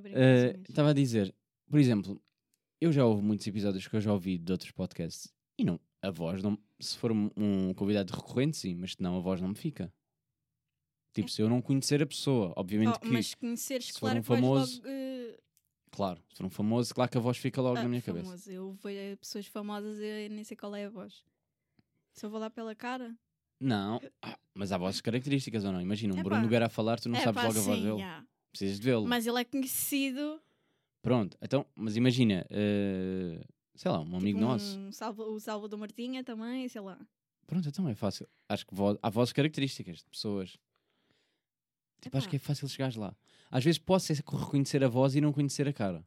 Mesmo. Estava a dizer, por exemplo, eu já houve muitos episódios que eu já ouvi de outros podcasts e não, a voz não. Se for um, convidado recorrente, sim, mas se não, a voz não me fica. Tipo, se eu não conhecer a pessoa, obviamente Oh, que. mas conheceres, se for claro um famoso, logo, eh, Claro, se for um famoso, claro que a voz fica logo ah, na minha cabeça. famoso. Eu vejo pessoas famosas e nem sei qual é a voz. Se eu vou lá pela cara. Não, ah, mas há vozes características ou não? Imagina, um Epá. Bruno Nogueira a falar, tu não é sabes pá, logo a voz sim, dele. já. Precisas de vê-lo. Mas ele é conhecido. Pronto, então, mas imagina, eh, sei lá, um amigo tipo nosso. Um Salva, o Salvador Martinha também, sei lá. Pronto, então é fácil. Acho que vo- há vozes características de pessoas. Tipo, acho Epá. que é fácil chegares lá. Às vezes posso é reconhecer a voz e não conhecer a cara.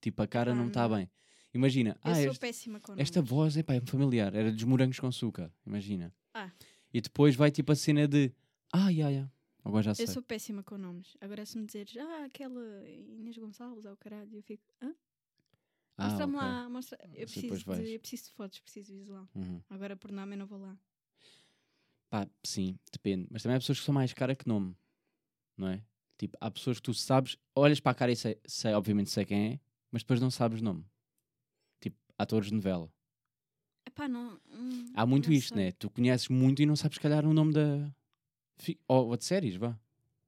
Tipo, a cara Epá, não está bem. Imagina, Eu ah, sou este- péssima com esta nomes. voz epá, é familiar, era dos morangos com açúcar, imagina. Ah. E depois vai tipo a cena de, ah, ya, ya, agora já sei. Eu sou péssima com nomes. Agora se me dizeres, ah, aquela Inês Gonçalves, ou caralho, eu fico, hã? Ah, Mostra-me ok. lá, mostra. Eu preciso, de, eu preciso de fotos, preciso de visual. Uhum. Agora por nome eu não vou lá. Pá, sim, depende. Mas também há pessoas que são mais cara que nome, não é? Tipo, há pessoas que tu sabes, olhas para a cara e sei, sei obviamente sei quem é, mas depois não sabes o nome. Tipo, atores de novela. Epá, não. hum, Há muito não isto, sei. né? Tu conheces muito e não sabes, se calhar, o nome da. Fi- Ou, ou de séries, vá.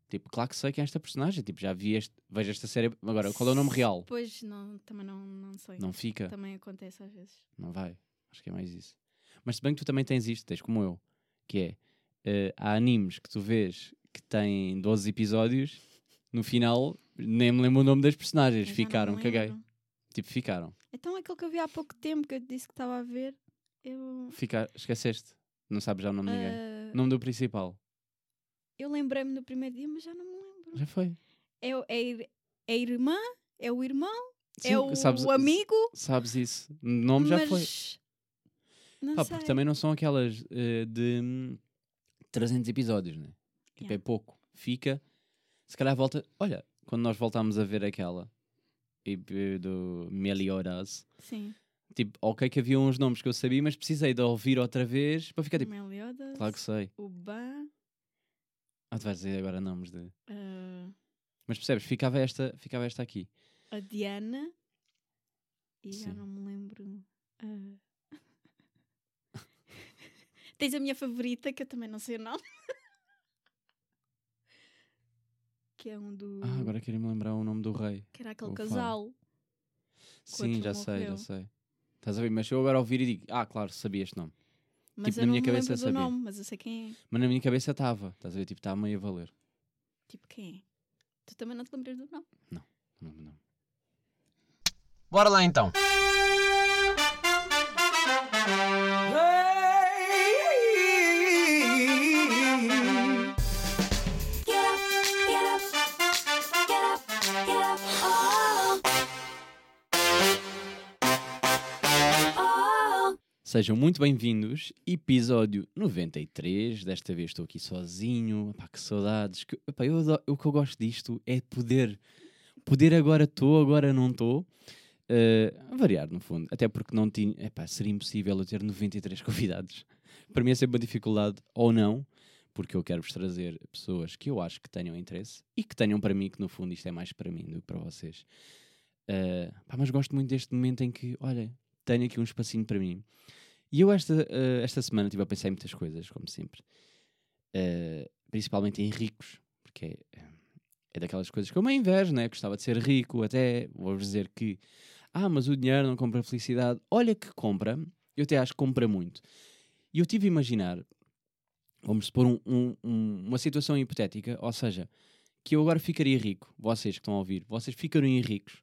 Tipo, claro que sei quem é esta personagem. Tipo, já vi este. Vejo esta série. Agora, qual é o nome real? Pois, não, também não, não sei. Não fica. Também acontece às vezes. Não vai. Acho que é mais isso. Mas se bem que tu também tens isto, tens como eu, que é eh, há animes que tu vês que têm 12 episódios, no final nem me lembro o nome das personagens, ficaram, caguei. Tipo, ficaram. Então aquele que eu vi há pouco tempo que eu te disse que estava a ver, eu. Fica... Esqueceste. Não sabes já o nome de ninguém. ah, Nome do principal. Eu lembrei-me no primeiro dia, mas já não me lembro. Já foi. É, é, é a irmã? É o irmão? Sim, é o, sabes, o amigo? Sabes isso. O nome já foi. mas... Não Pá, porque também não são aquelas eh, de hum, 300 episódios, né? Tipo, Yeah. é pouco. Fica. Se calhar volta. Olha, quando nós voltámos a ver aquela do Meliodas, Sim. tipo, ok, que havia uns nomes que eu sabia, mas precisei de ouvir outra vez para ficar tipo. Meliodas. Claro que sei. O Ban. Ah, tu vais dizer agora nomes de. ah, Mas percebes? Ficava esta, ficava esta aqui. a Diana. E já Sim. não me lembro. ah. Tens a minha favorita, que eu também não sei o nome. que é um do. Ah, agora queria me lembrar o nome do rei. Que era aquele casal. Sim, já sei, já sei. Estás a ver? Mas eu agora ouvir e digo, ah, claro, sabia este nome. Mas Tipo, eu na não minha me cabeça lembro do sabia. nome, mas eu sei quem é. Mas na minha cabeça estava. Estás a ver? Tipo, está meio a valer. Tipo, quem é? Tu também não te lembras do nome? Não, não. Bora lá então. Sejam muito bem-vindos, episódio 93. Desta vez estou aqui sozinho. Pá, que saudades. Que, epá, eu adoro- o que eu gosto disto é poder, poder agora estou, agora não estou. Eh, variar, no fundo. Até porque não tinha. Epá, seria impossível eu ter 93 convidados. Para mim é sempre uma dificuldade, ou não, porque eu quero-vos trazer pessoas que eu acho que tenham interesse e que tenham para mim, que no fundo isto é mais para mim do que para vocês. Eh, pá, mas gosto muito deste momento em que, olha, tenho aqui um espacinho para mim. E eu esta, eh, esta semana estive a pensar em muitas coisas, como sempre. Eh, principalmente em ricos, porque é, é daquelas coisas que eu me invejo, né? Gostava de ser rico, até vou-vos dizer que ah, mas o dinheiro não compra felicidade. Olha que compra, eu até acho que compra muito. E eu tive a imaginar, vamos supor um- um- um- uma situação hipotética, ou seja, que eu agora ficaria rico, vocês que estão a ouvir, vocês ficariam ricos,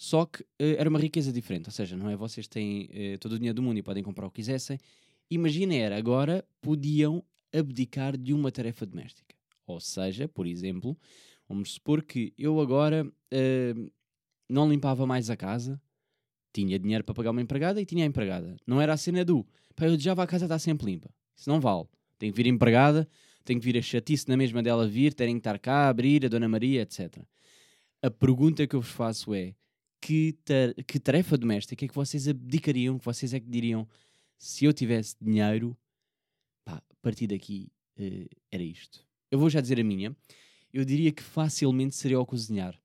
só que eh, era uma riqueza diferente, ou seja, não é vocês têm eh, todo o dinheiro do mundo e podem comprar o que quisessem. Imagina era, agora podiam abdicar de uma tarefa doméstica. Ou seja, por exemplo, vamos supor que eu agora eh, não limpava mais a casa, tinha dinheiro para pagar uma empregada e tinha a empregada. Não era a cena do, pá, eu desejava a casa estar sempre limpa. Isso não vale. Tem que vir empregada, tem que vir a chatice na mesma dela vir, terem que estar cá, abrir, a Dona Maria, etc. A pergunta que eu vos faço é, que, tar- que tarefa doméstica é que vocês abdicariam, que vocês é que diriam, se eu tivesse dinheiro, pá, a partir daqui eh, era isto. Eu vou já dizer a minha. Eu diria que facilmente seria ao cozinhar.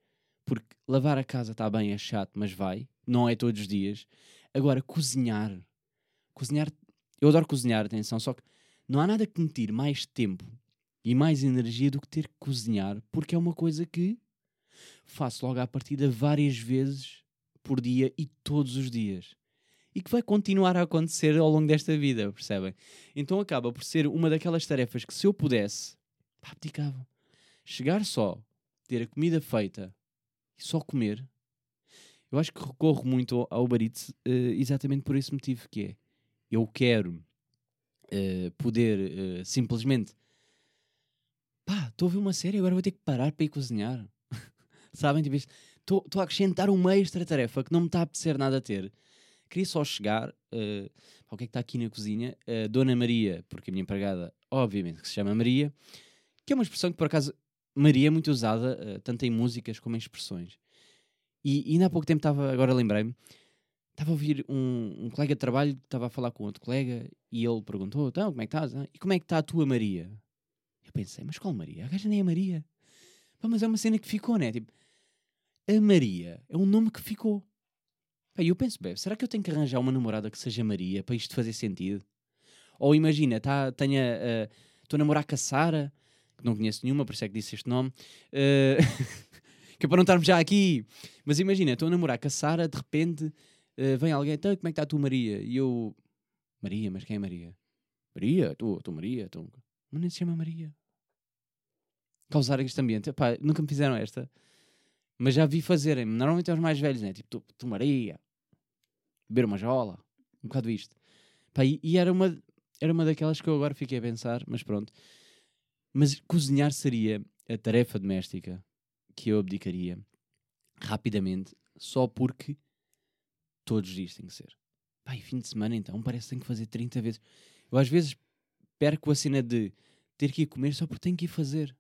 Porque lavar a casa está bem, é chato, mas vai. Não é todos os dias. Agora, cozinhar. Cozinhar. Eu adoro cozinhar, atenção, só que não há nada que me tire mais tempo e mais energia do que ter que cozinhar, porque é uma coisa que faço logo à partida várias vezes por dia e todos os dias. E que vai continuar a acontecer ao longo desta vida, percebem? Então acaba por ser uma daquelas tarefas que se eu pudesse, pá, abdicava. Chegar só, ter a comida feita e só comer, eu acho que recorro muito ao Uber uh, exatamente por esse motivo que é, eu quero uh, poder uh, simplesmente pá, estou a ver uma série, agora vou ter que parar para ir cozinhar. Sabem? Tipo, estou a acrescentar uma extra tarefa que não me está a apetecer nada a ter. Queria só chegar, uh, o que é que está aqui na cozinha? Uh, Dona Maria, porque a minha empregada, obviamente, que se chama Maria, que é uma expressão que, por acaso, Maria é muito usada, uh, tanto em músicas como em expressões. E, e ainda há pouco tempo estava, agora lembrei-me, estava a ouvir um, um, colega de trabalho, estava a falar com outro colega, e ele perguntou, então, como é que estás? E como é que está a tua Maria? Eu pensei, mas qual Maria? A gaja nem é Maria. Mas é uma cena que ficou, né? Tipo, a Maria é um nome que ficou. E eu penso, bem, será que eu tenho que arranjar uma namorada que seja Maria para isto fazer sentido? Ou imagina, tá, tenha, estou a namorar com a Sara, que não conheço nenhuma, por isso é que disse este nome, uh, que é para não estarmos já aqui. Mas imagina, estou a namorar com a Sara, de repente uh, vem alguém, então, como é que está a tua Maria? E eu, Maria, mas quem é Maria? Maria, tu, tu Maria, tu... mas nem se chama Maria. Causar este ambiente, Epá, nunca me fizeram esta. Mas já vi fazerem. Normalmente é os mais velhos, né? Tipo, tu, tu Maria, beber uma jola, um bocado isto. Pá, e, e, era, uma, era uma daquelas que eu agora fiquei a pensar, mas pronto. Mas cozinhar seria a tarefa doméstica que eu abdicaria rapidamente, só porque todos os dias tem que ser. Pá, e fim de semana então, parece que tenho que fazer 30 vezes. Eu às vezes perco a cena de ter que ir comer só porque tenho que ir fazer.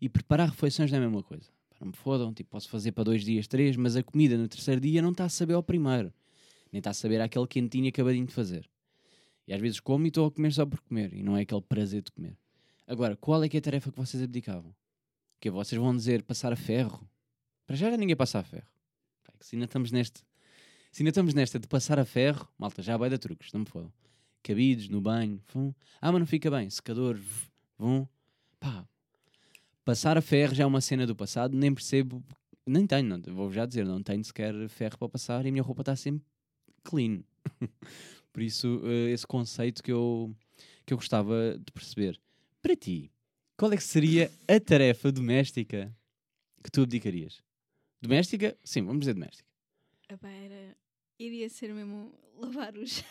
E preparar refeições não é a mesma coisa não me fodam, tipo, posso fazer para dois dias, três, mas a comida no terceiro dia não está a saber ao primeiro, nem está a saber aquele quentinho acabadinho de fazer. E às vezes como e estou a comer só por comer, e não é aquele prazer de comer. Agora, qual é que é a tarefa que vocês abdicavam? Que vocês vão dizer passar a ferro? Para já, já ninguém passa a ferro. Se ainda estamos neste. Se ainda estamos nesta de passar a ferro, malta, já vai dar truques, não me fodam. Cabidos no banho, vum. Ah, mas não fica bem. Secador, vum. Pá, Passar a ferro já é uma cena do passado, nem percebo, nem tenho, não, vou já dizer, não tenho sequer ferro para passar e a minha roupa está sempre clean. Por isso, uh, esse conceito que eu, que eu gostava de perceber. Para ti, qual é que seria a tarefa doméstica que tu abdicarias? Doméstica? Sim, vamos dizer doméstica. Era... Iria ser mesmo lavar o chão.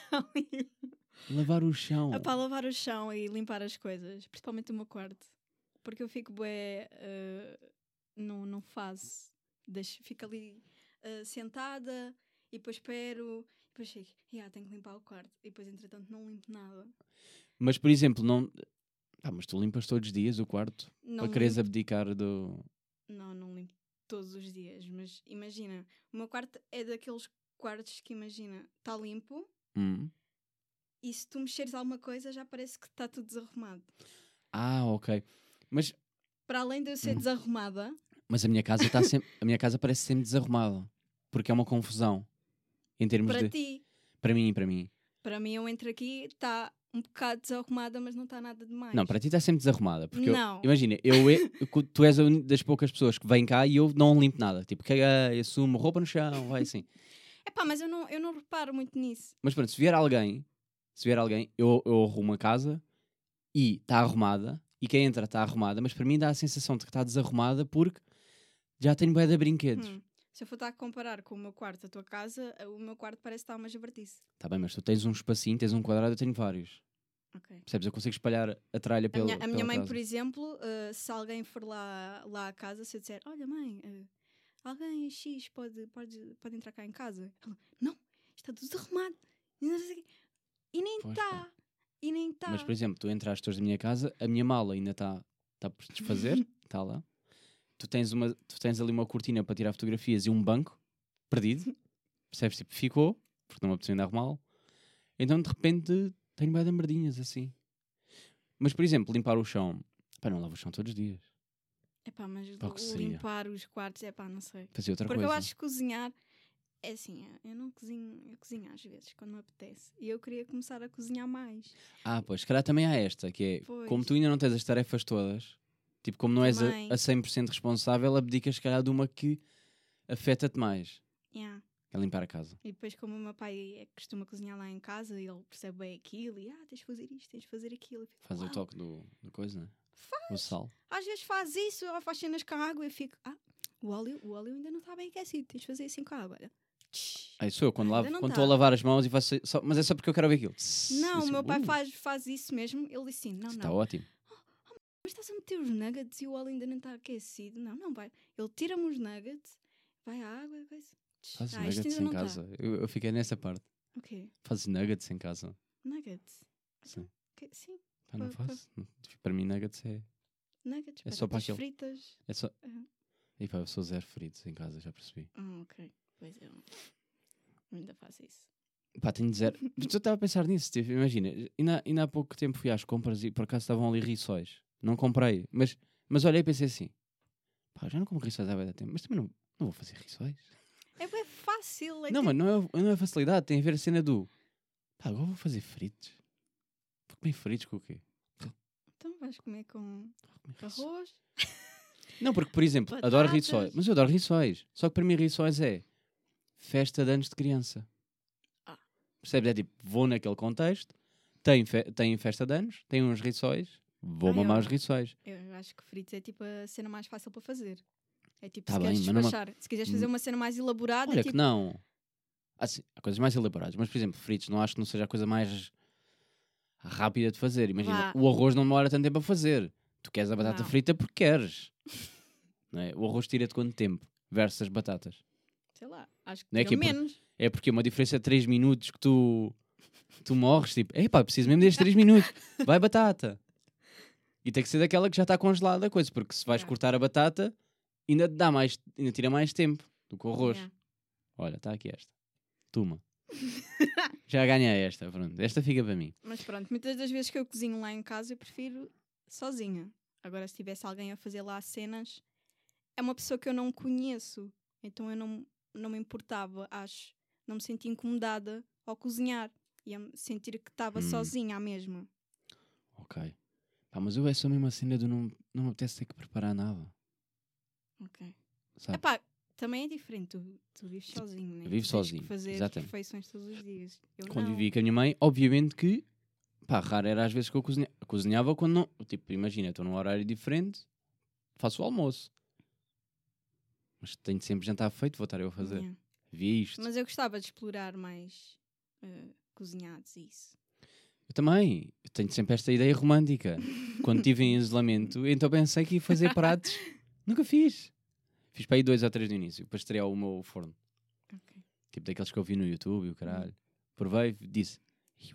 lavar o chão? Epá, lavar o chão e limpar as coisas, principalmente o meu quarto. Porque eu fico bué, uh, não, não faço. Deixo, fico ali uh, sentada e depois espero. E depois chego, yeah, tenho que limpar o quarto. E depois, entretanto, não limpo nada. Mas, por exemplo, não. Ah, mas tu limpas todos os dias o quarto? Não para quereres abdicar do. Não, não limpo todos os dias. Mas imagina, o meu quarto é daqueles quartos que, imagina, está limpo. Hum. E se tu mexeres alguma coisa, já parece que está tudo desarrumado. Ah, ok. Mas. Para além de eu ser hum. desarrumada. Mas a minha casa está sempre. A minha casa parece sempre desarrumada. Porque é uma confusão. Em termos para de. ti. Para mim, para mim. Para mim, eu entro aqui, está um bocado desarrumada, mas não está nada demais. Não, para ti está sempre desarrumada. Porque não. Eu, imagina, eu, eu, tu és uma das poucas pessoas que vêm cá e eu não limpo nada. Tipo, caguei, assumo, roupa no chão, vai assim. É pá, mas eu não, eu não reparo muito nisso. Mas pronto, se vier alguém, se vier alguém, eu, eu arrumo a casa e está arrumada e quem entra está arrumada, mas para mim dá a sensação de que está desarrumada porque já tenho bué de brinquedos. Hum. Se eu for estar a comparar com o meu quarto, a tua casa, o meu quarto parece estar uma jabardice. Está bem, mas tu tens um espacinho, tens um quadrado, eu tenho vários. Okay. Percebes? Eu consigo espalhar a tralha pela. A minha, a minha mãe, casa. por exemplo, uh, se alguém for lá, lá à casa, se eu disser, olha mãe, uh, alguém X pode, pode, pode entrar cá em casa, ela, não, está tudo arrumado. E nem está. E nem está. Mas, por exemplo, tu entraste hoje na minha casa, a minha mala ainda está tá por desfazer, está lá. Tu tens, uma, tu tens ali uma cortina para tirar fotografias e um banco perdido. Percebes? Tipo, ficou, porque não me apeteceu ainda arrumá-lo. Então, de repente, tenho bem de merdinhas assim. Mas, por exemplo, limpar o chão. Pá, não lavo o chão todos os dias. Mas Pá, o seria? limpar os quartos, epá, não sei. Fazia outra Porque coisa. eu acho que cozinhar é assim, eu não cozinho, eu cozinho às vezes quando me apetece. E eu queria começar a cozinhar mais. Ah, pois, se calhar também há esta, que é, Pois. como tu ainda não tens as tarefas todas, tipo, como não és a, Também. a 100% responsável, abdicas, se calhar, de uma que afeta-te mais, Yeah. é limpar a casa. E depois, como o meu pai é que costuma cozinhar lá em casa, ele percebe bem aquilo e ah, tens de fazer isto, tens de fazer aquilo. Eu fico, Faz o "Uau." toque do, do coisa, né? O sal. Às vezes faz isso, ou faz cenas com a água e eu fico, ah, o óleo, o óleo ainda não está bem aquecido, tens de fazer assim com a água. Olha. Aí sou eu, quando, lavo, quando tá. estou a lavar as mãos e faço. Só, mas é só porque eu quero ver aquilo. Não, Isso, o meu pai uh, faz, faz isso mesmo. Ele disse assim: não, Está não, ótimo. mas estás a meter os nuggets e o óleo ainda não está aquecido. Não, não vai. Ele tira-me os nuggets, vai à água, coisa. Tch. Fazes Ah, nuggets em tá. casa. Eu, eu fiquei nessa parte. O quê? Fazes nuggets em casa. Nuggets? Sim. Que- Sim, Pá, não faço. Para mim, nuggets é. nuggets, É só para fritas. É só. Aham. E pá, eu sou zero fritos em casa, já percebi. Ah, ok. Pois eu ainda faço isso. Pá, tenho zero. Mas eu estava a pensar nisso, tipo, imagina, ainda, ainda há pouco tempo fui às compras e por acaso estavam ali riçóis. Não comprei, mas, mas olhei e pensei assim: pá, já não como riçóis há bem tempo, mas também não, não vou fazer riçóis. É bem fácil. É não, tipo- mas não é, não é facilidade, tem a ver a cena do pá, agora vou fazer fritos. Vou comer fritos com o quê? Então vais comer com comer arroz? Não, porque, por exemplo, adoro Batatas. riçóis, mas eu adoro riçóis. Só que para mim, riçóis é festa de anos de criança. Ah. Percebes? É tipo, vou naquele contexto, tem, fe tem festa de anos, tem uns riçóis, vou Ai, mamar ó. os riçóis. Eu acho que fritos é tipo a cena mais fácil para fazer. É tipo, Tá se bem, queres despachar, se quiseres fazer uma cena mais elaborada, Olha é tipo, que não. Assim, há coisas mais elaboradas, mas por exemplo, fritos, não acho que não seja a coisa mais rápida de fazer. Imagina, Vá. o arroz não demora tanto tempo a fazer. Tu queres a batata Não. frita porque queres. não é? O arroz tira-te quanto tempo versus as batatas? sei lá, acho que Não é que é por- menos. É porque é uma diferença de 3 minutos que tu, tu morres, tipo, epá, preciso mesmo destes 3 minutos, vai batata. E tem que ser daquela que já está congelada a coisa, porque se vais Yeah. cortar a batata, ainda dá mais, ainda tira mais tempo do que o arroz. Yeah. Olha, está aqui esta. Toma. já ganhei esta, pronto. Esta fica para mim. Mas pronto, muitas das vezes que eu cozinho lá em casa, eu prefiro sozinha. Agora, se tivesse alguém a fazer lá cenas, é uma pessoa que eu não conheço. Então eu não, não me importava, acho. Não me sentia incomodada ao cozinhar. Ia sentir que estava Hum. sozinha à mesma. Ok. Pá, mas eu é só mesmo a cena do não, não me apetece ter que preparar nada. Ok. Sabe? Epá, também é diferente. Tu, tu vives sozinho, né? eu vivo Tu tens que sozinho, fazer exatamente. refeições todos os dias. Eu quando não. vivia com a minha mãe, obviamente que pá, raro era às vezes que eu cozinhava. Cozinhava quando não. Tipo, imagina, estou num horário diferente, faço o almoço. Mas tenho sempre jantar feito, vou estar eu a fazer. Yeah. Vi isto. Mas eu gostava de explorar mais eh, cozinhados e isso. Eu também. Eu tenho sempre esta ideia romântica. quando estive em isolamento, então pensei que ia fazer pratos. Nunca fiz. Fiz para aí dois ou três no início, para estrear o meu forno. Ok. Tipo daqueles que eu vi no YouTube e o caralho. Provei e disse: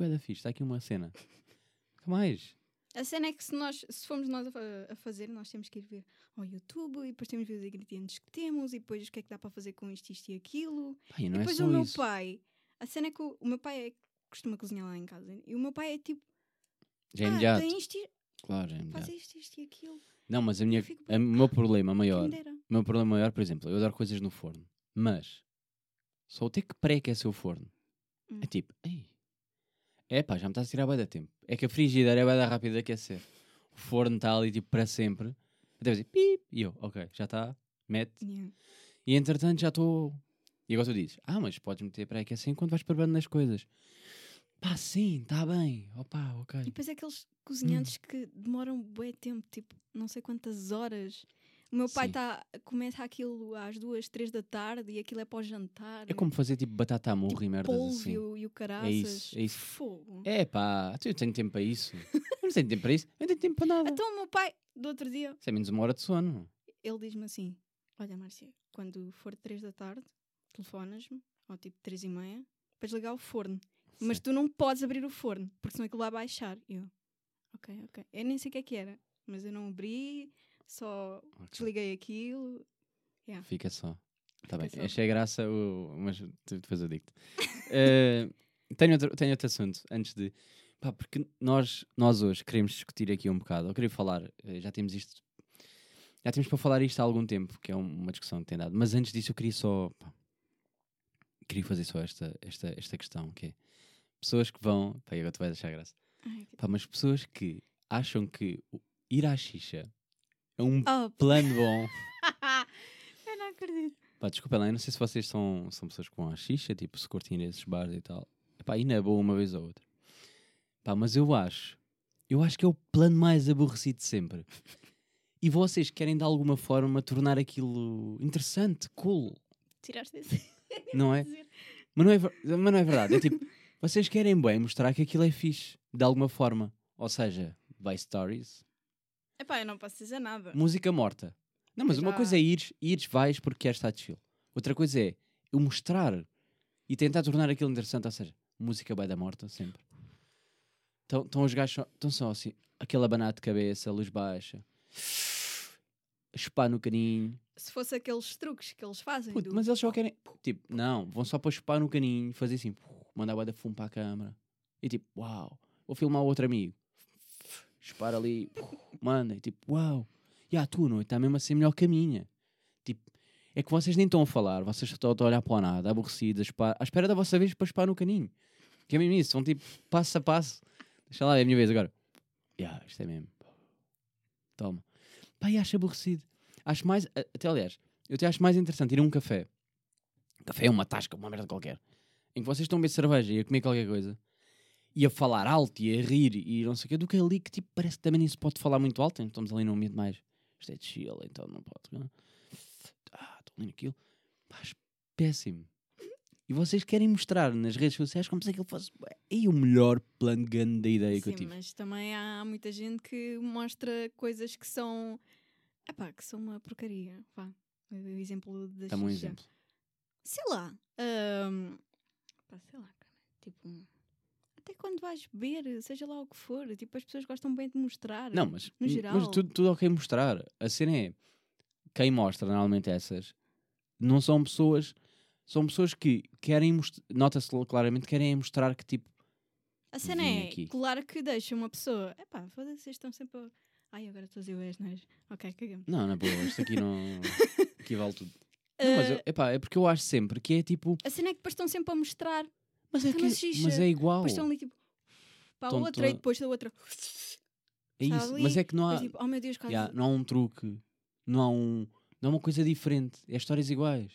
é da fixe, está aqui uma cena. Nunca mais. A cena é que se nós se formos nós a, a fazer, nós temos que ir ver ao YouTube e depois temos de ver os ingredientes que temos e depois o que é que dá para fazer com isto, isto e aquilo. Pá, e é depois só o meu isso. pai, a cena é que o, o meu pai é costuma cozinhar lá em casa e o meu pai é tipo, Já é ah, imediato. tem isto, Claro, é faz isto, isto e aquilo. Não, mas a minha, o meu problema maior, o meu problema maior, por exemplo, eu adoro coisas no forno, mas só o ter que pré-aquecer o forno Hum. é tipo, ei, é pá, já me estás a tirar bem da tempo. É que a frigideira é bem da rápida de aquecer. O forno está ali tipo para sempre. Até dizer pip, e eu, ok, já está, mete. Yeah. E entretanto já estou. E agora tu dizes, ah, mas podes meter pré-aquecer enquanto vais preparando nas coisas. Pá, sim, está bem, opá, ok. E depois aqueles cozinhantes Hum. que demoram bué tempo, tipo, não sei quantas horas. O meu pai Sim. tá, começa aquilo às duas, três da tarde e aquilo é para o jantar. É como fazer tipo batata a murro e merdas assim. polvo e o caraças. isso, é isso. Fogo. É pá, eu tenho tempo para isso. Eu não tenho tempo para isso. Eu não tenho tempo para nada. Então o meu pai, do outro dia, Isso é menos uma hora de sono. ele diz-me assim: Olha, Márcia, quando for três da tarde, telefonas-me, ou tipo três e meia, para desligar o forno. Mas tu não podes abrir o forno, porque senão aquilo vai baixar. E eu, ok, ok. Eu nem sei o que é que era, mas eu não abri, só Ok. desliguei aquilo. Fica só. Tá bem. só. Achei graça, o... mas depois eu digo-te. Eh, tenho, outro, tenho outro assunto antes de. Pá, porque nós, nós hoje queremos discutir aqui um bocado. Eu queria falar, eh, já temos isto. Já temos para falar isto há algum tempo, que é um- uma discussão que tem dado. Mas antes disso eu queria só. pá, queria fazer só esta, esta, esta questão, que é pessoas que vão. Pá, agora tu vais achar graça. Ai, que- Pá, mas pessoas que acham que ir à xixa é um Oh, plano bom. eu não acredito. Pá, desculpa lá, eu não sei se vocês são, são pessoas vão à xixa, tipo, se curtem esses bares e tal. Pá, e não é boa uma vez ou outra. Pá, mas eu acho, eu acho que é o plano mais aborrecido de sempre. E vocês querem de alguma forma tornar aquilo interessante, cool, Tiraste esse. não é? Mas não é, mas não é verdade. É tipo, vocês querem bem mostrar que aquilo é fixe, de alguma forma. Ou seja, by stories, Epá, eu não posso dizer nada. música morta. Não, mas uma já- coisa é ires, ires, vais porque queres estar chill. Outra coisa é eu mostrar e tentar tornar aquilo interessante, ou seja, música vai da morta, sempre. Então, então os gajos estão só assim, aquele abanar de cabeça, luz baixa, chupar no caninho. Se fosse aqueles truques que eles fazem. Puto, do- mas eles só querem, tipo, não, vão só para chupar no caninho, fazer assim, mandar a de fumo para a câmara. E tipo, uau, vou filmar o outro amigo. Chupar ali, manda, e tipo, uau. E a tua noite está mesmo a ser melhor que a minha. Tipo, é que vocês nem estão a falar, vocês estão a olhar para o nada, aborrecidos, a chupar, à espera da vossa vez para chupar no caninho. Que é mesmo isso, são tipo, passo a passo. Deixa lá, é a minha vez agora. Ya, isto é mesmo. Toma. Pá, e acho aborrecido. Acho mais, até aliás, eu até acho mais interessante ir a um café. Café é uma tasca, uma merda qualquer. Em que vocês estão a beber cerveja e a comer qualquer coisa. E a falar alto e a rir e não sei o quê. Do que ali que tipo, parece que também nem se pode falar muito alto. então Estamos ali num ambiente mais... Isto é de chill, então não pode... não. Ah, estou ali naquilo. Acho péssimo. E vocês querem mostrar nas redes sociais como se aquilo fosse... E o melhor plano gun da ideia que eu Sim, tive. mas também há muita gente que mostra coisas que são. Epá, que são uma porcaria. Vá. O exemplo da Dá-me um exemplo. Sei lá. pá, sei lá, cara. Tipo. Até quando vais beber, seja lá o que for, tipo, as pessoas gostam bem de mostrar. Não, mas, no mas geral. tudo, tudo ok mostrar. A cena é quem mostra normalmente essas não são pessoas, são pessoas que querem mostrar, nota-se claramente, querem mostrar que tipo, A cena é, aqui. claro que deixa uma pessoa. Epá, foda-se, vocês estão sempre. a- Ai, agora estou a dizer o és? Ok, cagamos. não, na boa, isto aqui não equivale tudo. Não, mas eu, epá, é porque eu acho sempre que é tipo, a cena é que depois estão sempre a mostrar. Mas é, que, mas xixa, mas é igual. Depois estão ali tipo. Para a Estão outra e depois da outra. É está isso, ali, mas é que não há, Depois, tipo, oh meu Deus, quase. já, não há um truque, não há um, não há uma coisa diferente, é histórias iguais.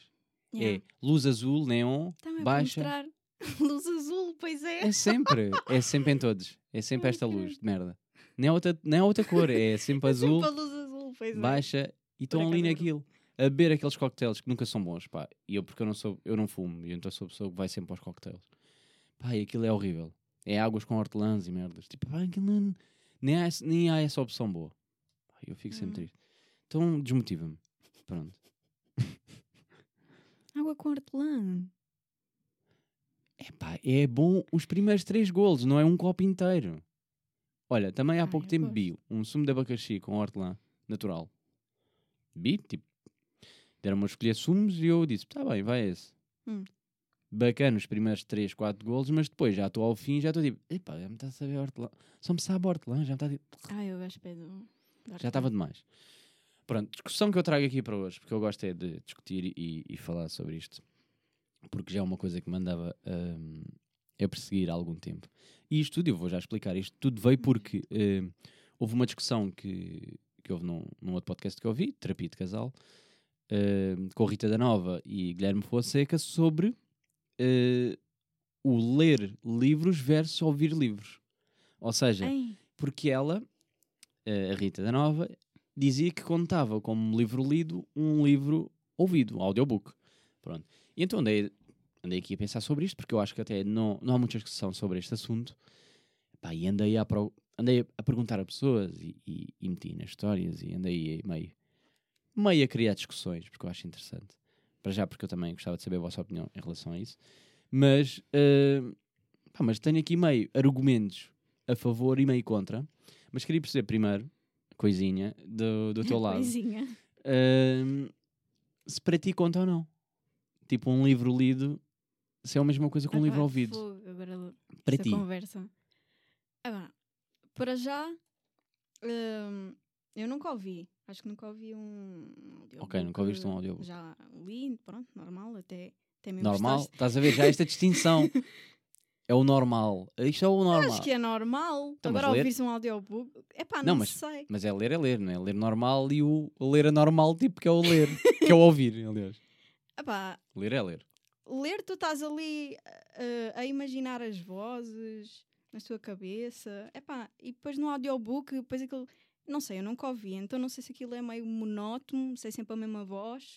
Yeah. É luz azul, neon, Também baixa. para mostrar luz azul, pois é. É sempre, é sempre em todos. É sempre esta luz de merda. Nem é outra, nem é outra cor, é sempre É azul, sempre a luz azul, pois é. baixa e estão acaso ali é naquilo. A beber aqueles cocktails que nunca são bons, pá. E eu, porque eu não sou, eu não fumo, e então sou a pessoa que vai sempre aos cocktails. E aquilo é horrível. É águas com hortelãs e merdas. Tipo, pá, aquilo não, nem, há, nem há essa opção boa. Pá, eu fico sempre Hum. triste. Então desmotiva-me. Pronto. Água com hortelã. É pá, é bom os primeiros três golos, não é um copo inteiro. Olha, também há Ah, pouco tempo gosto. vi um sumo de abacaxi com hortelã natural. Vi, tipo, deram-me a escolher sumos e eu disse, tá bem, vai esse. Hum. Bacana os primeiros 3, 4 golos, mas depois já estou ao fim já estou tipo, epá, já me está a saber hortelã. Só me sabe hortelã, já me está a tipo, Ah, eu gosto do. já estava demais. Pronto, discussão que eu trago aqui para hoje, porque eu gosto é de discutir e, e falar sobre isto, porque já é uma coisa que me andava hum, a perseguir há algum tempo. E isto tudo, eu vou já explicar, isto tudo veio porque hum, houve uma discussão que, que houve num, num outro podcast que eu ouvi, Terapia de Casal, hum, com Rita da Nova e Guilherme Fonseca, sobre hum, o ler livros versus ouvir livros. Ou seja, porque ela, eh, a Rita da Nova, dizia que contava como livro lido um livro ouvido, um audiobook. Pronto. E então andei, andei aqui a pensar sobre isto, porque eu acho que até não, não há muita discussão sobre este assunto. Pá, e andei a, pro- andei a perguntar a pessoas e, e, e meti nas histórias e andei meio, meio a criar discussões, porque eu acho interessante. Para já, porque eu também gostava de saber a vossa opinião em relação a isso. Mas, eh, pá, mas tenho aqui meio argumentos a favor e meio contra. Mas queria perceber primeiro, coisinha, do, do teu lado, Coisinha. ahm, se para ti conta ou não. Tipo, um livro lido, se é a mesma coisa que um Ah, livro pá, ouvido. fogo, Agora Para ti. conversa. Pá, para já, hum, eu nunca ouvi. Acho que nunca ouvi um audiobook. Ok, nunca ouviste um audiobook. Já li, pronto, normal, até, até mesmo Normal, gostaste. estás a ver? Já esta distinção é o normal. Isto é o normal. Acho que é normal. Então, Agora ouvires um audiobook. Epá, Não, não, mas- sei. Mas é ler, é ler, não é? Ler normal e o ler é normal, tipo, que é o ler, que é o ouvir, aliás. Epá, Ler é ler. ler, tu estás ali uh, a imaginar as vozes na tua cabeça. Epá, e depois no audiobook, depois aquilo. Não sei, eu nunca ouvi, então não sei se aquilo é meio monótono, se é sempre a mesma voz,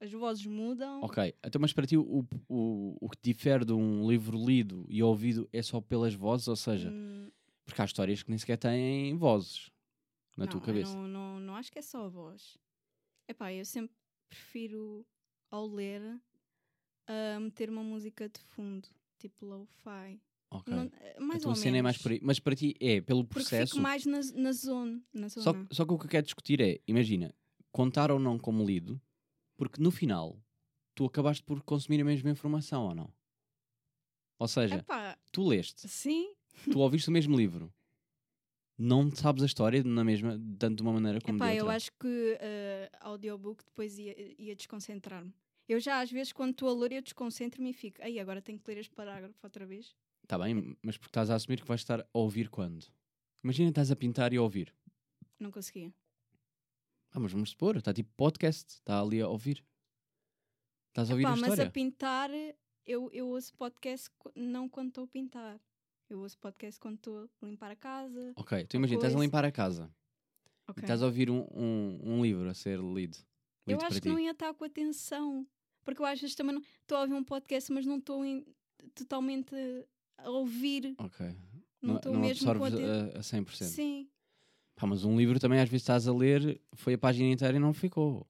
as, as vozes mudam. Ok, então, mas para ti o, o, o que difere de um livro lido e ouvido é só pelas vozes, ou seja, Hum, porque há histórias que nem sequer têm vozes na não, tua cabeça. Não, não, não acho que é só a voz. Epá, eu sempre prefiro, ao ler, a meter uma música de fundo, tipo lo-fi. Ok. Não- eh, mais a tua ou cena é mais menos. por aí. Mas para ti é pelo Porque processo. fico mais na, na zona. Na Só, zona. só que o que eu quero discutir é, imagina, contar ou não como lido, porque no final tu acabaste por consumir a mesma informação ou não? Ou seja, Epá, tu leste, sim. tu ouviste o mesmo livro, não sabes a história na mesma, tanto de uma maneira como Epá, de eu outra. acho que uh, audiobook depois ia, ia desconcentrar-me. Eu já às vezes quando estou a ler eu desconcentro-me e fico, aí agora tenho que ler este parágrafo outra vez. Está bem, mas porque estás a assumir que vais estar a ouvir quando? Imagina estás a pintar e a ouvir. Não conseguia. Ah, mas vamos supor, está tipo podcast, está ali a ouvir. Estás a ouvir Epá, a mas história. a pintar, eu, eu ouço podcast não quando estou a pintar. Eu ouço podcast quando estou a limpar a casa. Ok, tu imagina, estás a limpar a casa e Ok. estás a ouvir um, um, um livro a ser lido. Eu lido acho que ti. não ia estar com atenção. Porque eu às vezes também estou a ouvir um podcast, mas não estou totalmente a ouvir. Ok. Não estou mesmo absorves a, a 100%. Sim. Pá, mas um livro também às vezes estás a ler, foi a página inteira e não ficou.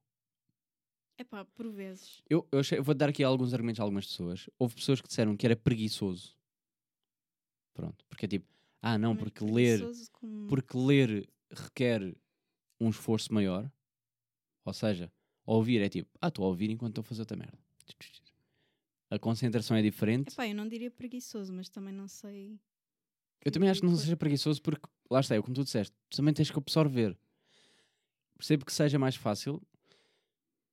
Epá, por vezes. Eu, eu, achei- eu vou dar aqui alguns argumentos a algumas pessoas. Houve pessoas que disseram que era preguiçoso. Pronto, porque é tipo, ah não, Mas porque ler, como- porque ler requer um esforço maior. Ou seja, ouvir é tipo, ah, estou a ouvir enquanto estou a fazer outra merda. A concentração é diferente. Epá, eu não diria preguiçoso, mas também não sei. Eu também acho que não Pois. seja preguiçoso porque, lá está, é como tu disseste, tu também tens que absorver. Percebo que seja mais fácil,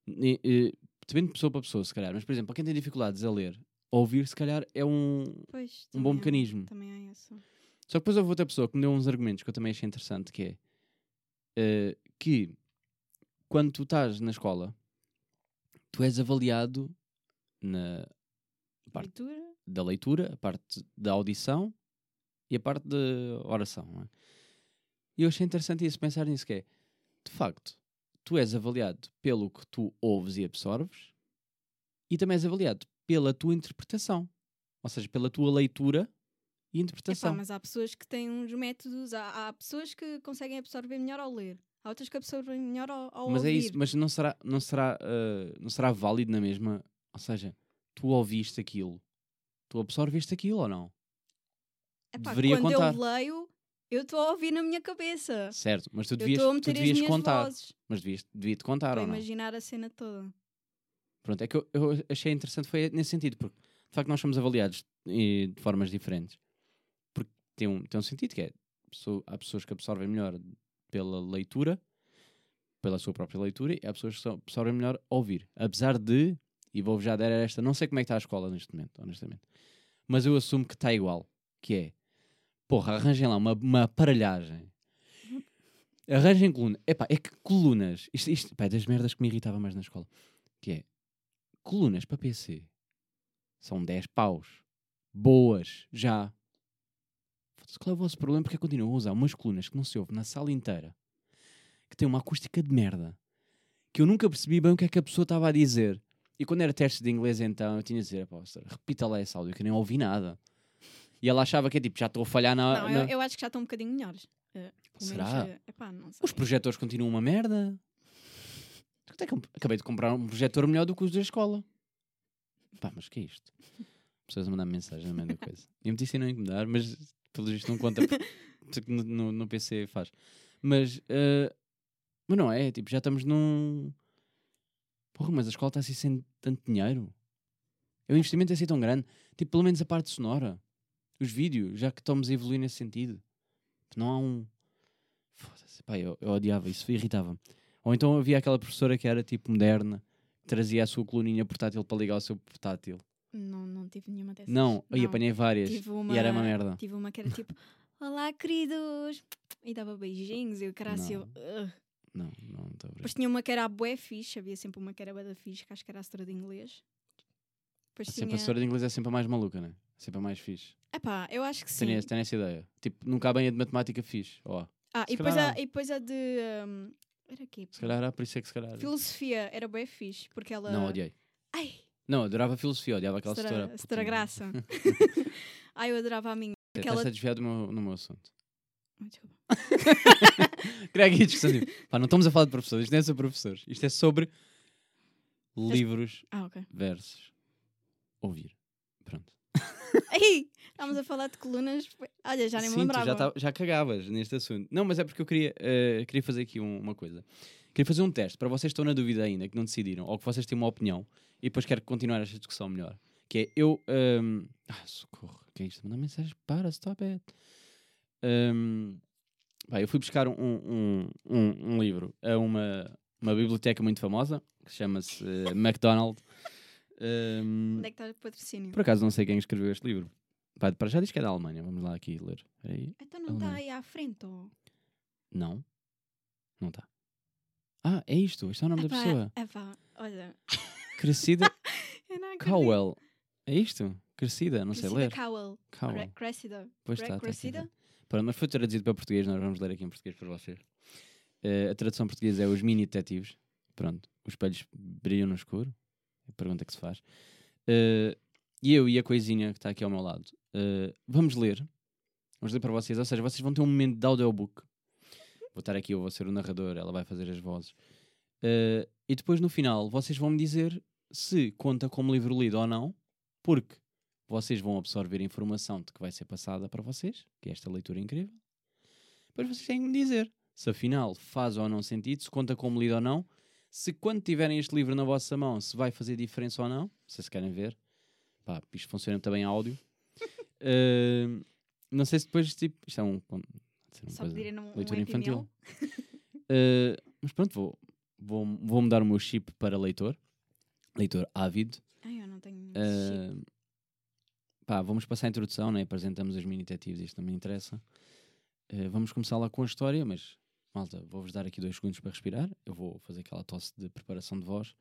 e, e, depende de pessoa para pessoa, se calhar, mas por exemplo, para quem tem dificuldades a ler, ouvir, se calhar, é um, Pois, um bom há- mecanismo. Também há essa. Só que depois houve outra pessoa que me deu uns argumentos que eu também achei interessante, que é eh, que quando tu estás na escola, tu és avaliado na parte Leitura? da leitura, a parte da audição e a parte da oração. é? E eu achei interessante isso, pensar nisso, que é, de facto, tu és avaliado pelo que tu ouves e absorves e também és avaliado pela tua interpretação. Ou seja, pela tua leitura e Epá, interpretação. mas há pessoas que têm uns métodos, há, há pessoas que conseguem absorver melhor ao ler, há outras que absorvem melhor ao, ao Mas é ouvir. isso, mas não será, não será, ah, não será válido na mesma. Ou seja, tu ouviste aquilo, tu absorveste aquilo ou não? Epá, deveria quando contar. eu leio, eu estou a ouvir na minha cabeça. Certo, mas tu devias, tu devias contar. vozes Mas devias, devia-te contar para ou não? imaginar a cena toda. Pronto, é que eu, eu achei interessante foi nesse sentido, porque de facto nós somos avaliados eh, de formas diferentes. Porque tem um, tem um sentido que é, há pessoas que absorvem melhor pela leitura, pela sua própria leitura, e há pessoas que absorvem melhor ouvir. Apesar de, e vou já dar esta, não sei como é que está a escola neste momento, honestamente, mas eu assumo que está igual, que é, porra, arranjem lá uma, uma aparelhagem. Arranjem coluna. Epá, é que colunas, isto, isto é das merdas que me irritava mais na escola, que é, colunas para PC são 10 paus. Boas, já. Qual é o vosso problema? Porque continuam a usar umas colunas que não se ouve na sala inteira, que tem uma acústica de merda, que eu nunca percebi bem o que é que a pessoa estava a dizer. E quando era teste de inglês, então, eu tinha de dizer, "Pá, senhora, repita lá esse áudio, que eu nem ouvi nada. E ela achava que é tipo, já estou a falhar na. não, na- eu, eu acho que já estão um bocadinho melhores. Eh, pelo menos, Será? eh, epá. Os projetores continuam uma merda. Até que Acabei de comprar um projetor melhor do que os da escola. Pá, mas que é isto? Pessoas a mandar mensagem na mesma coisa. Eu me disse a não incomodar, mas pelo visto não conta porque no, no, no PC faz. Mas, eh, mas não é, tipo, já estamos num. Porra, mas a escola está assim sem tanto dinheiro. É um investimento assim tão grande. Tipo, pelo menos a parte sonora. Os vídeos, já que estamos a evoluir nesse sentido. Não há um. Foda-se, pá, eu, eu odiava isso, irritava-me. Ou então havia aquela professora que era tipo moderna, que trazia a sua coluninha portátil para ligar o seu portátil. Não, não tive nenhuma dessas. Não, aí Não. apanhei várias. Tive E era uma merda. Tive uma que era tipo, olá queridos, e dava beijinhos e o cara assim, eu, Não. Não, não estou a ver. Depois tinha uma que era a bué fixe, havia sempre uma que era bué da fixe, que acho que era a setora de inglês. Depois Sempre a tinha... professora de inglês é sempre a mais maluca, né? Sempre a mais fixe. Epá, eu acho que sim. Tenho, tenho essa ideia. Tipo, nunca há bem a de matemática fixe. Ó, Ah, se e depois, a, e depois a de... hum, era aqui. se calhar há, por isso é que se calhar. Filosofia era bué fixe, porque ela... Não, odiei. Ai, Não, adorava filosofia, odiava aquela setora putinha. graça. Ai, eu adorava a minha. Aquela... Estás a desviar do meu, no meu assunto. Desculpa. Queria aqui discussão. tipo, Pá, não estamos a falar de professores, isto não é sobre professores. Isto é sobre livros Ah, ok. versus ouvir. Pronto. Ai, estávamos a falar de colunas. Olha, já nem me Sim, tu lembrava. já, já cagavas neste assunto. Não, mas é porque eu queria, eh, queria fazer aqui um- uma coisa. Queria fazer um teste para vocês que estão na dúvida ainda, que não decidiram, ou que vocês têm uma opinião, e depois quero continuar esta discussão melhor. Que é eu. ehm, Ah, socorro, que é isto? Manda mensagem, para, stop it. Ehm, pá, eu fui buscar um, um, um, um livro a uma, uma biblioteca muito famosa, que chama-se eh, McDonald. Ehm, Onde é que está o patrocínio? por acaso não sei quem escreveu este livro. Pá, para já diz que é da Alemanha. Vamos lá aqui ler. Aí. Então não está aí à frente, ó. Não. Não está. Ah, é isto. Isto é o nome da Epá, pessoa. epá, olha. Crescida. Cowell. É isto? Crescida, não sei Cressida ler. Cowell. Cowell. Cre- Cressida. Pois está. tá aqui, Cressida? tá. Pronto, mas foi traduzido para português. Nós vamos ler aqui em português para vocês. Eh, a tradução portuguesa é Os Mini Detetives. Pronto. Os espelhos brilham no escuro. É a pergunta que se faz. Eh, e eu e a coisinha que está aqui ao meu lado. eh, vamos ler. Vamos ler para vocês. Ou seja, vocês vão ter um momento de audiobook. Vou estar aqui, eu vou ser o narrador, ela vai fazer as vozes. E depois no final vocês vão me dizer se conta como livro lido ou não, porque vocês vão absorver a informação de que vai ser passada para vocês, que é esta leitura incrível. Depois vocês têm que me dizer se afinal faz ou não sentido, se conta como lido ou não, se quando tiverem este livro na vossa mão, se vai fazer diferença ou não, se vocês querem ver. Pá, isto funciona também áudio. Eh, não sei se depois, tipo, isto é um. uma Só coisa- pedirem num leitura um infantil. Uh, mas pronto, vou, vou, vou mudar o meu chip para leitor. Leitor ávido. Ai, eu não tenho chip. Uh, pá, vamos passar a introdução, né? apresentamos os mini detetives, isto não me interessa. Uh, vamos começar lá com a história, mas malta, vou-vos dar aqui dois segundos para respirar. Eu vou fazer aquela tosse de preparação de voz.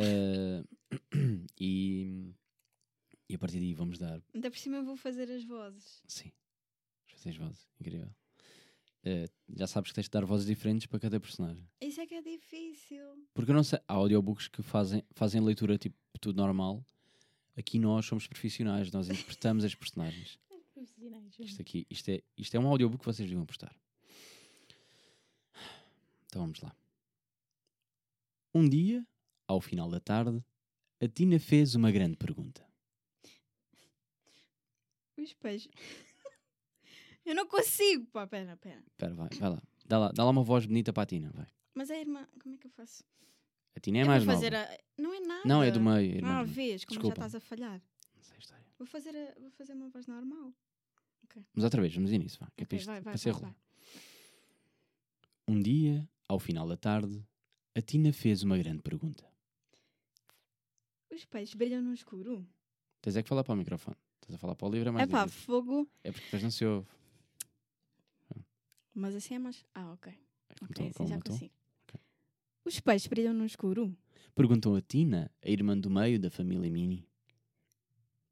Uh, e, e a partir daí vamos dar Ainda por cima eu vou fazer as vozes. Sim. As seis vozes. Incrível. Eh, já sabes que tens de dar vozes diferentes para cada personagem. Isso é que é difícil. Porque eu não sei. Há audiobooks que fazem, fazem leitura tipo tudo normal. Aqui nós somos profissionais, nós interpretamos as personagens. Isto aqui, isto é, isto é um audiobook que vocês deviam prestar. Então vamos lá. Um dia, ao final da tarde, a Tina fez uma grande pergunta. Os peixes. eu não consigo. Pá, pera, pera. Espera, vai, vai lá. Dá lá. Dá lá uma voz bonita para a Tina, vai. Mas a irmã, como é que eu faço? A Tina é eu mais vou nova. a... Não é nada. Não, é do meio. é Ah, irmã. vês, como Desculpa. já estás a falhar. Não sei a história. Vou fazer, a... vou fazer uma voz normal. Mas outra vez, vamos início, vá. Que é para, isto, vai, vai, para ser vai. Um dia, ao final da tarde, a Tina fez uma grande pergunta. Os peixes brilham no escuro. Tens é que falar para o microfone. Estás a falar para o livro, é É mais pá, difícil. fogo. É porque depois não se ouve. Mas assim é mais. Ah, ok. É Ok, assim já consigo. Os peixes brilham no escuro? Perguntou a Tina, a irmã do meio da família Mini.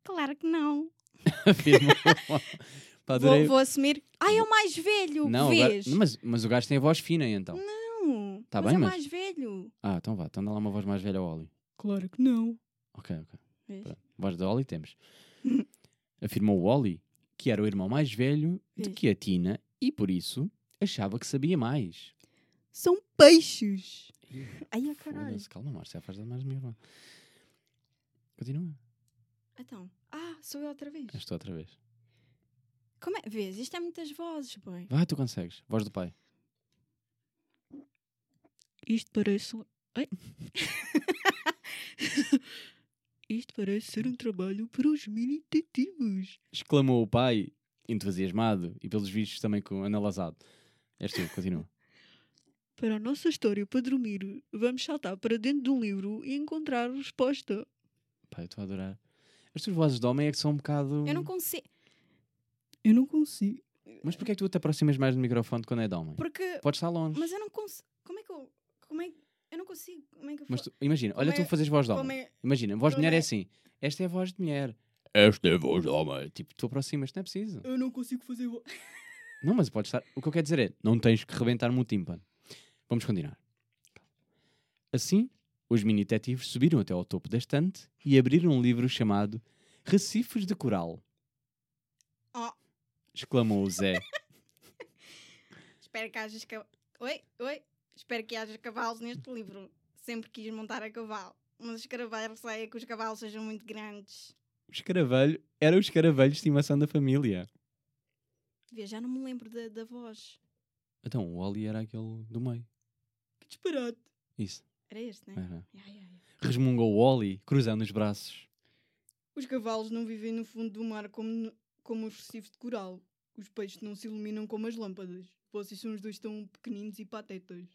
Claro que não. Afirmou. Pá, Vou, adorei. vou assumir. Ai, é o mais velho. Não, que agora- vês? mas, mas o gajo tem a voz fina, então. Não. Tá mas bem, é mas- mais velho. Ah, então vá. Então dá lá uma voz mais velha ao Oli. Claro que não. Ok, ok. Vês? Pronto. Voz da Oli temos. Afirmou o Oli que era o irmão mais velho de Vês? que a Tina e, por isso, achava que sabia mais. São peixes. Ai, a caralho. Calma, Márcia, afasta mais do microfone. Continua. Então. Ah, sou eu outra vez. Estou outra vez. Como é? Vês? Isto é muitas vozes, boy. Vai, tu consegues. Voz do pai. Isto parece. Ai. Isto parece ser um trabalho para os mini detetives. Exclamou o pai, entusiasmado e pelos vistos também com analasado. És tu, continua. Para a nossa história para dormir, vamos saltar para dentro de um livro e encontrar a resposta. Pá, eu estou a adorar. As tuas vozes de homem é que são um bocado. Eu não consigo. Eu não consigo. Mas porquê é que tu te aproximas mais do microfone quando é de homem? Porque. Podes estar longe. Mas eu não consigo. Como é que eu. Como é que. Eu não consigo. Como é que eu Mas tu- imagina, olha Como tu é- fazes voz de Como homem. é. Imagina, voz de como mulher é é- assim. Esta é a voz de mulher. Esta é a voz de homem. Tipo, tu aproximas, não é preciso. Eu não consigo fazer. vo- Não, mas pode estar. O que eu quero dizer é, não tens que rebentar-me o tímpano. Vamos continuar. Assim, os mini detetives subiram até ao topo da estante e abriram um livro chamado Recifes de Coral. Oh. Exclamou o Zé. Espero que haja. Ca... Oi, oi. Espero que haja cavalos neste livro. Sempre quis montar a cavalo. Mas os cavalos é que os cavalos sejam muito grandes. O escaravelho era o escaravelho de estimação da família. Vê, já não me lembro da, da voz. Então, o Oli era aquele do meio. Disparate. Isso. Era este, né? Era. Ya, ya, ya. Resmungou o Oli, cruzando os braços. Os cavalos não vivem no fundo do mar como, no- como os recifes de coral. Os peixes não se iluminam como as lâmpadas. Vocês são os dois tão pequeninos e patetas.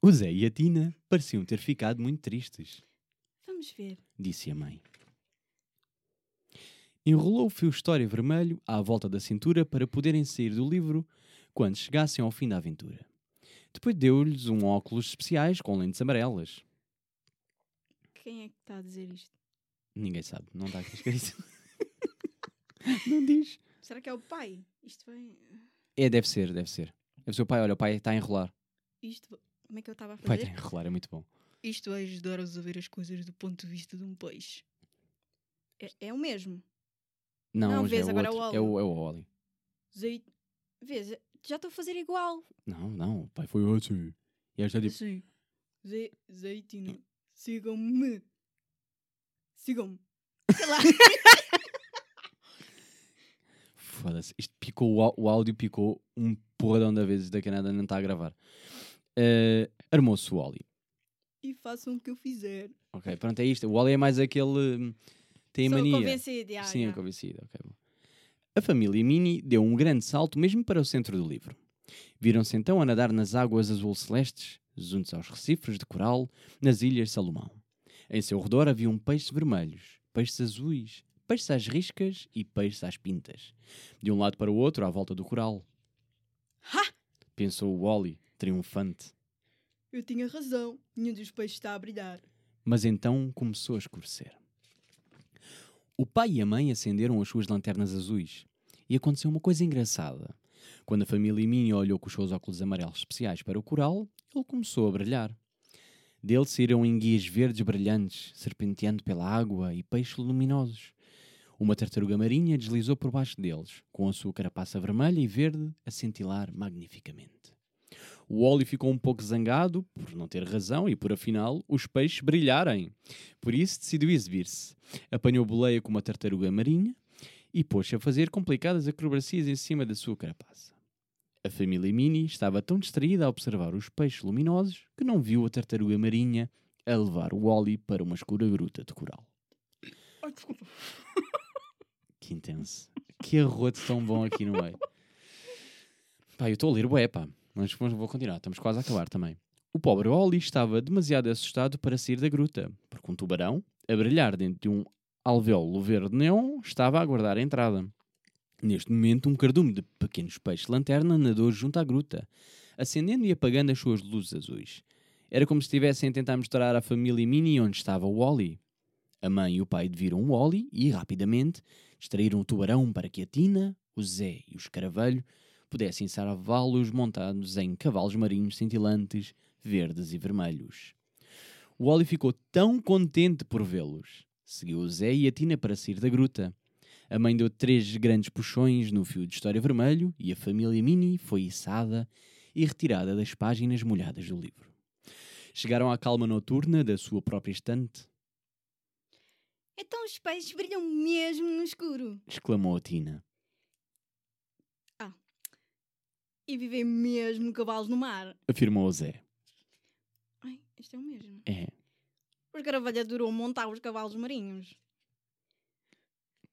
O Zé e a Tina pareciam ter ficado muito tristes. Vamos ver. disse a mãe. Enrolou o fio história vermelho à volta da cintura para poderem sair do livro quando chegassem ao fim da aventura. Depois deu-lhes um óculos especiais com lentes amarelas. Quem é que está a dizer isto? Ninguém sabe, não está aqui escrito. não diz. Será que é o pai? Isto vai. É, deve ser, deve ser. Deve ser o pai, olha, o pai está a enrolar. Isto. Como é que eu estava a O pai fazer? está a enrolar, é muito bom. Isto vai ajudar-os a ver as coisas do ponto de vista de um peixe. É, é o mesmo. Não, Não, hoje vês, é, o agora é outro. o é o É o Oli. Vês, já estou a fazer igual. Não, não, o pai foi assim. E esta é tipo, Assim. Ze... Zeitina. Sigam-me. Sigam-me. Sei lá. Foda-se. Isto picou, o áudio picou um porradão da vezes da Canadá não está a gravar. Eh, Armou-se o Oli. e façam o que eu fizer. Ok, pronto, é isto. O Oli é mais aquele. hum, Tem Sou mania. convencida. Sim, é convencido. ok, bom. A família Mini deu um grande salto mesmo para o centro do livro. Viram-se então a nadar nas águas azul celestes, juntos aos recifes de coral, nas ilhas Salomão. Em seu redor haviam peixes vermelhos, peixes azuis, peixes às riscas e peixes às pintas. De um lado para o outro, à volta do coral. Ha! Pensou o Oli, triunfante. Eu tinha razão. Nenhum dos peixes está a brilhar. Mas então começou a escurecer. O pai e a mãe acenderam as suas lanternas azuis. E aconteceu uma coisa engraçada. Quando a família Minnie olhou com os seus óculos amarelos especiais para o coral, ele começou a brilhar. Dele saíram enguias verdes brilhantes, serpenteando pela água e peixes luminosos. Uma tartaruga marinha deslizou por baixo deles, com a sua carapaça vermelha e verde a cintilar magnificamente. O Oli ficou um pouco zangado por não ter razão e por afinal os peixes brilharem. Por isso decidiu exibir-se. Apanhou boleia com uma tartaruga marinha e pôs-se a fazer complicadas acrobacias em cima da sua carapaça. A família Mini estava tão distraída a observar os peixes luminosos que não viu a tartaruga marinha a levar o Oli para uma escura gruta de coral. Ai, desculpa. Que intenso. Que arroto tão bom aqui no meio. Pá, eu estou a ler bué, pá. Mas vou continuar, estamos quase a acabar também. O pobre Oli estava demasiado assustado para sair da gruta, porque um tubarão, a brilhar dentro de um alvéolo verde neon, estava a aguardar a entrada. Neste momento, um cardume de pequenos peixes lanterna nadou junto à gruta, acendendo e apagando as suas luzes azuis. Era como se estivessem a tentar mostrar à família Mini onde estava o Oli. A mãe e o pai viram o Oli e, rapidamente, distraíram o tubarão para que a Tina, o Zé e o escaravelho pudessem salvá-los montados em cavalos marinhos cintilantes, verdes e vermelhos. O Oli ficou tão contente por vê-los. Seguiu o Zé e a Tina para sair da gruta. A mãe deu três grandes puxões no fio de história vermelho e a família Mini foi içada e retirada das páginas molhadas do livro. Chegaram à calma noturna da sua própria estante, Então os peixes brilham mesmo no escuro. exclamou a Tina. E vivem mesmo cavalos no mar. Afirmou o Zé. Ai, isto é o mesmo. É. Os caravelhos adoram montar os cavalos marinhos.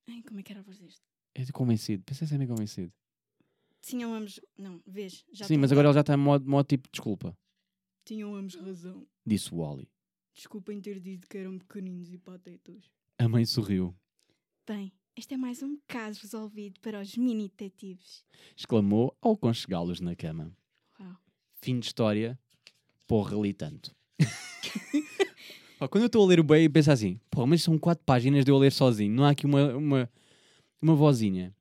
Ai, como é que era a voz deste? É de convencido. Pensei ser meio convencido. Sim, amamos. Não, vês. Já Sim, mas agora ele já está em modo, modo tipo desculpa. Tinham ambos razão. Disse Wally. Desculpem ter dito que eram pequeninos e patetos. A mãe sorriu. Bem, este é mais um caso resolvido para os mini detetives. Exclamou ao conchegá-los na cama. Uau. Fim de história. Porra, li tanto. Pá, Quando eu estou a ler o bem, penso assim: porra, mas são quatro páginas de eu ler sozinho. Não há aqui uma, uma, uma vozinha.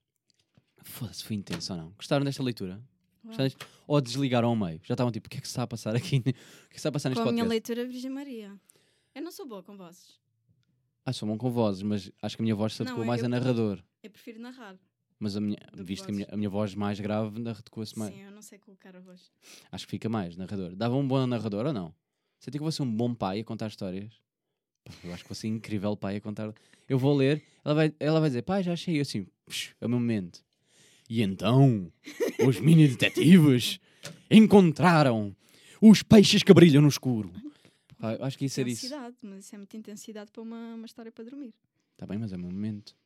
Foda-se, foi intenso ou não? Gostaram desta leitura? Gostaram deste- Ou desligaram ao meio? Já estavam tipo: o que é que se está a passar aqui? O que é que se está a passar neste Com a minha podcast? leitura Virgem Maria. Eu não sou boa com vozes. Ah, sou bom com vozes, mas acho que a minha voz se adequou mais eu- a narrador. Eu prefiro narrar. Mas a minha, Do que visto que a minha, vozes. a minha voz mais grave adequou-se mais. Sim, eu não sei colocar a voz. Acho que fica mais, narrador. Dava um bom narrador ou não? Senti que vou ser um bom pai a contar histórias. Pá, Eu acho que vou ser um incrível pai a contar. Eu vou ler, ela vai, ela vai dizer, pai, já achei. Eu assim, "Psh, é o meu momento. E então, os mini detetives encontraram os peixes que brilham no escuro. Pá, acho que ia ser isso. intensidade, mas isso é muita intensidade para uma, uma história para dormir. Está bem, mas é meu momento.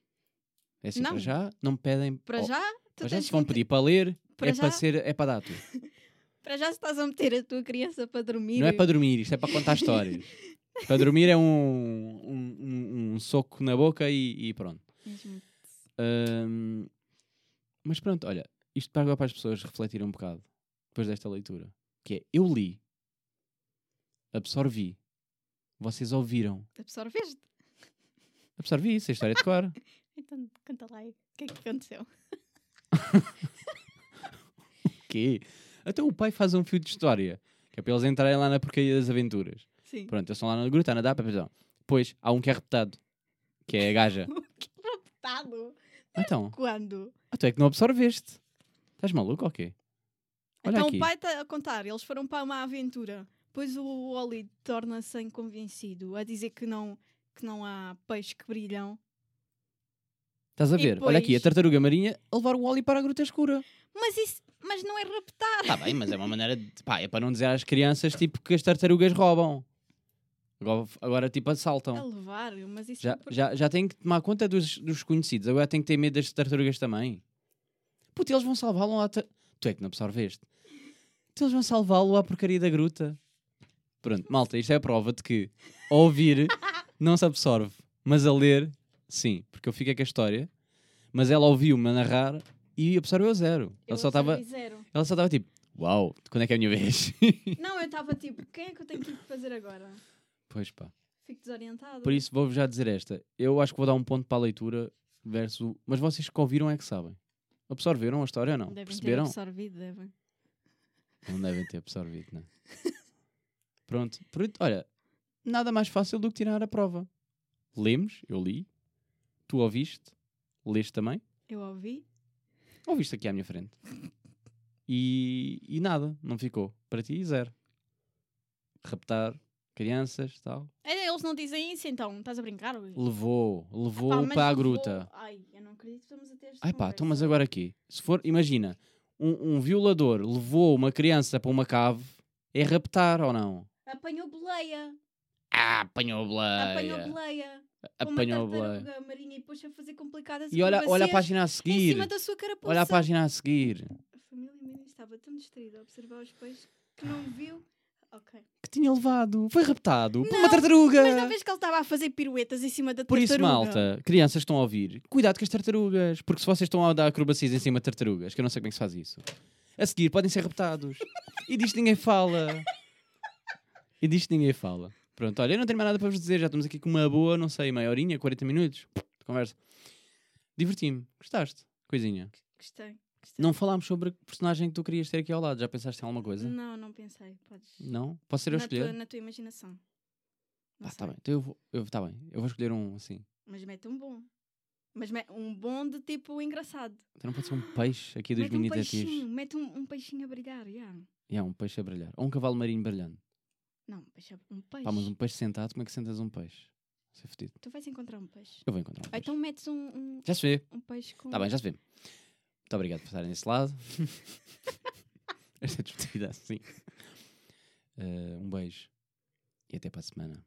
É assim, Não. para já, não me pedem. Para oh, já, para já, se vão pedir para ler, Para é para já- ser, é para dar tudo. Para já se estás a meter a tua criança para dormir. Não é para dormir, isto é para contar histórias. para dormir é um, um, um- um soco na boca e, e pronto. Ahm, mas pronto, olha, isto para para as pessoas refletirem um bocado depois desta leitura. Que é, eu li, absorvi, vocês ouviram, Absorveste? absorvi isso, a história de cor. Então, canta lá aí. O que é que aconteceu? quê? Até o pai faz um fio de história, que é para eles entrarem lá na porcaria das aventuras. Sim. Pronto, eles estão lá na gruta, a nadar, papelão. Depois há um que é reputado, que é a gaja. Raptado? Então, Quando? ah, tu é que não absorveste. Estás maluco ou quê? Olha então aqui. o pai está a contar, eles foram para uma aventura. Depois o Oli torna-se inconvencido a dizer que não, que não há peixes que brilham. Estás a ver? Olha aqui, a depois- tartaruga marinha a levar o Wally para a gruta escura. Mas isso mas não é raptar. Está bem, mas é uma maneira de. Pá, é para não dizer às crianças tipo que as tartarugas roubam. Agora, agora tipo assaltam. A levar, mas isso Já, é já, já tem que tomar conta dos, dos conhecidos. Agora tem que ter medo das tartarugas também. Puto, eles vão salvá-lo à. ta- Tu é que não absorveste. Então eles vão salvá-lo à porcaria da gruta. Pronto, malta, isto é a prova de que a ouvir não se absorve, mas a ler, sim. Porque eu fiquei com a história, mas ela ouviu-me a narrar e absorveu a zero. Eu Ela só estava ela só estava tipo, uau, quando é que é a minha vez? Não, eu estava tipo, quem é que eu tenho que fazer agora? pois pá. Fico desorientada. Por isso vou-vos já dizer esta. Eu acho que vou dar um ponto para a leitura versus. Mas vocês que ouviram é que sabem. Absorveram a história ou não? Devem ter Perceberam? absorvido, devem. Não devem ter absorvido, não. Pronto. Olha, nada mais fácil do que tirar a prova. Lemos, eu li. Tu ouviste, leste também. Eu ouvi. Ouviste aqui à minha frente. E, e nada, não ficou. Para ti, zero. Raptar crianças tal. É, Eles não dizem isso então, estás a brincar? Ui? Levou, levou Pá, mas para a levou- gruta. Ai, eu não acredito que estamos a ter esta Ai pá, então mas agora aqui. Se for, imagina, um, um violador levou uma criança para uma cave, é raptar ou não? Apanhou boleia. Ah, apanhou a Apanhou boleia. boleia. Apanhou a uma boleia. tartaruga marinha e depois a fazer complicadas E olha, olha a página a Em seguir. cima da sua carapuça. Olha a página a seguir. A família Mini estava tão distraída a observar os peixes que não viu. Ok. Que tinha levado. Foi raptado por Não, uma tartaruga. Mas na vez que ele estava a fazer piruetas em cima da Por isso, tartaruga. malta, crianças estão a ouvir, cuidado com as tartarugas. Porque se vocês estão a dar acrobacias em cima de tartarugas, que eu não sei como é que se faz isso, a seguir podem ser raptados. e disto ninguém fala. E disto ninguém fala. Pronto, olha, eu não tenho mais nada para vos dizer. Já estamos aqui com uma boa, não sei, meia horinha, 40 minutos de conversa. Diverti-me. Gostaste? Coisinha. Gostei. gostei. Não falámos sobre a personagem que tu querias ter aqui ao lado. Já pensaste em alguma coisa? Não, não pensei. Podes. Não? Posso ser eu na, escolher? tua, na tua imaginação. Não Ah, sei. tá bem. Então eu vou, eu, tá bem. Eu vou escolher um assim. Mas mete um bom. Mas um bom de tipo engraçado. Então não pode ser um peixe aqui dos mete um mini peixinho. Mete um, um peixinho a brilhar. Yeah. É, um peixe a brilhar. Ou um cavalo marinho brilhante. Não, peixe, a- um peixe. Pá, mas um peixe sentado, como é que sentas um peixe? Isso é fedido. Tu vais encontrar um peixe. Eu vou encontrar um Ou peixe. então metes um, um, Já se vê. um peixe com. Tá bem, já se vê. Muito obrigado por estarem desse lado. Esta despedida assim. Eh, um beijo. E até para a semana.